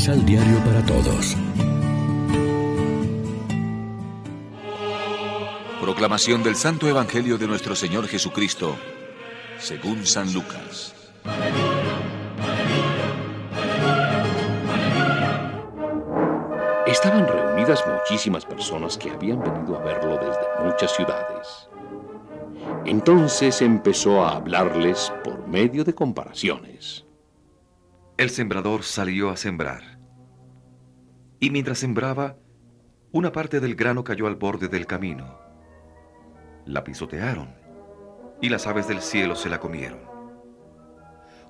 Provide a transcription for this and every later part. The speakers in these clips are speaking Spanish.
Misal Diario para Todos. Proclamación del Santo Evangelio de nuestro Señor Jesucristo, según San Lucas. Estaban reunidas muchísimas personas que habían venido a verlo desde muchas ciudades. Entonces empezó a hablarles por medio de comparaciones. El sembrador salió a sembrar. Y mientras sembraba, una parte del grano cayó al borde del camino. La pisotearon y las aves del cielo se la comieron.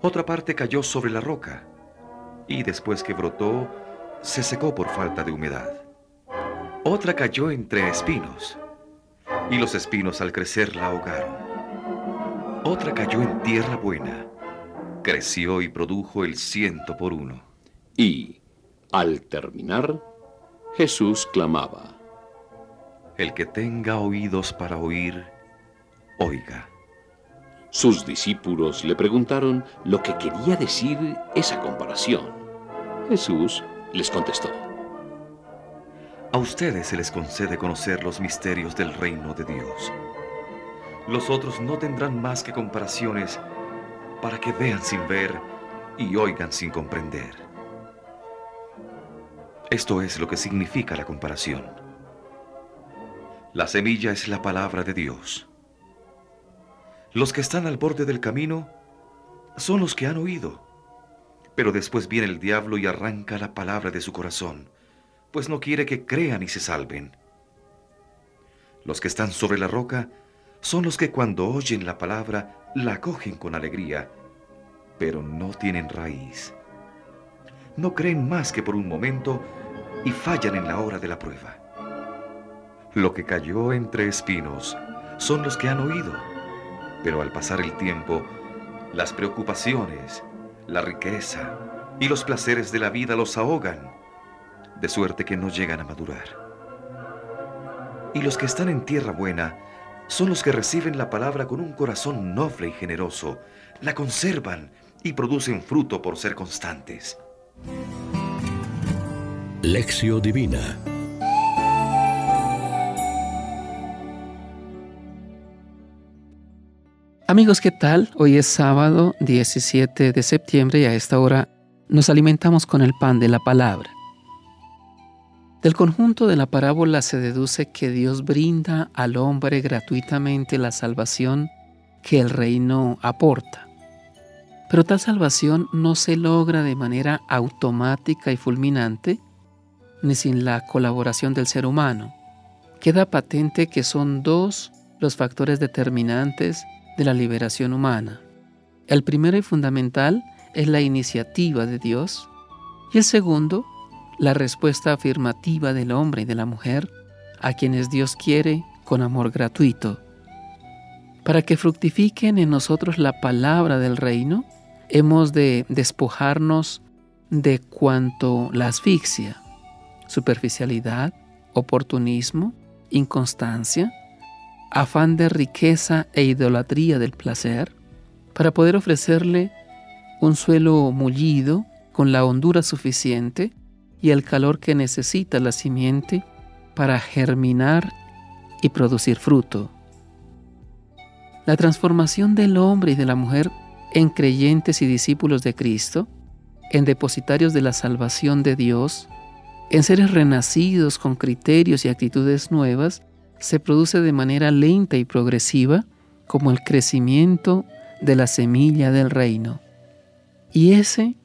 Otra parte cayó sobre la roca y después que brotó, se secó por falta de humedad. Otra cayó entre espinos y los espinos al crecer la ahogaron. Otra cayó en tierra buena, creció y produjo el ciento por uno. Y, al terminar, Jesús clamaba, El que tenga oídos para oír, oiga. Sus discípulos le preguntaron lo que quería decir esa comparación. Jesús les contestó. A ustedes se les concede conocer los misterios del reino de Dios. Los otros no tendrán más que comparaciones para que vean sin ver y oigan sin comprender. Esto es lo que significa la comparación. La semilla es la palabra de Dios. Los que están al borde del camino son los que han oído, pero después viene el diablo y arranca la palabra de su corazón pues no quiere que crean y se salven. Los que están sobre la roca son los que cuando oyen la palabra la acogen con alegría, pero no tienen raíz. No creen más que por un momento y fallan en la hora de la prueba. Lo que cayó entre espinos son los que han oído, pero al pasar el tiempo, las preocupaciones, la riqueza y los placeres de la vida los ahogan de suerte que no llegan a madurar. Y los que están en tierra buena son los que reciben la palabra con un corazón noble y generoso, la conservan y producen fruto por ser constantes. Lección Divina Amigos, ¿qué tal? Hoy es sábado 17 de septiembre y a esta hora nos alimentamos con el pan de la palabra. Del conjunto de la parábola se deduce que Dios brinda al hombre gratuitamente la salvación que el reino aporta. Pero tal salvación no se logra de manera automática y fulminante, ni sin la colaboración del ser humano. Queda patente que son dos los factores determinantes de la liberación humana. El primero y fundamental es la iniciativa de Dios y el segundo la respuesta afirmativa del hombre y de la mujer a quienes Dios quiere con amor gratuito. Para que fructifiquen en nosotros la palabra del reino, hemos de despojarnos de cuanto la asfixia, superficialidad, oportunismo, inconstancia, afán de riqueza e idolatría del placer, para poder ofrecerle un suelo mullido con la hondura suficiente y el calor que necesita la simiente para germinar y producir fruto. La transformación del hombre y de la mujer en creyentes y discípulos de Cristo, en depositarios de la salvación de Dios, en seres renacidos con criterios y actitudes nuevas, se produce de manera lenta y progresiva como el crecimiento de la semilla del reino. Y ese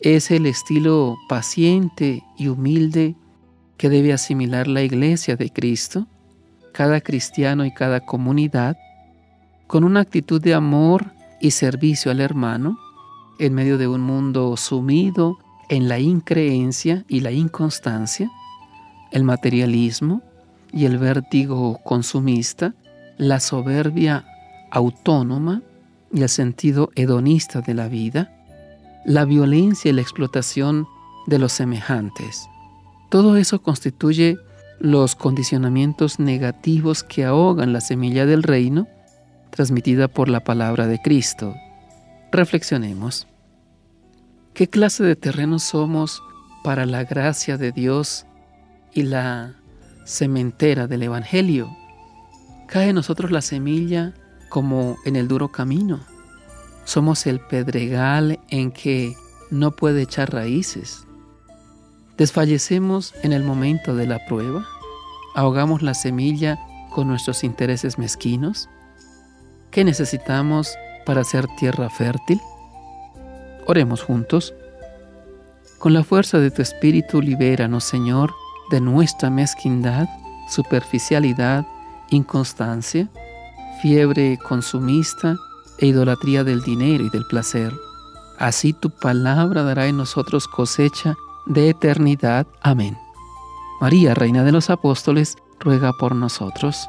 es el estilo paciente y humilde que debe asimilar la iglesia de Cristo, cada cristiano y cada comunidad, con una actitud de amor y servicio al hermano, en medio de un mundo sumido en la increencia y la inconstancia, el materialismo y el vértigo consumista, la soberbia autónoma y el sentido hedonista de la vida, la violencia y la explotación de los semejantes. Todo eso constituye los condicionamientos negativos que ahogan la semilla del reino transmitida por la palabra de Cristo. Reflexionemos. ¿Qué clase de terreno somos para la gracia de Dios y la cementera del Evangelio. Cae en nosotros la semilla como en el duro camino. Somos el pedregal en que no puede echar raíces. Desfallecemos en el momento de la prueba. Ahogamos la semilla con nuestros intereses mezquinos. ¿Qué necesitamos para ser tierra fértil? Oremos juntos. Con la fuerza de tu Espíritu, libéranos, Señor, de nuestra mezquindad, superficialidad, inconstancia, fiebre consumista e idolatría del dinero y del placer. Así tu palabra dará en nosotros cosecha de eternidad. Amén. María, Reina de los Apóstoles, ruega por nosotros.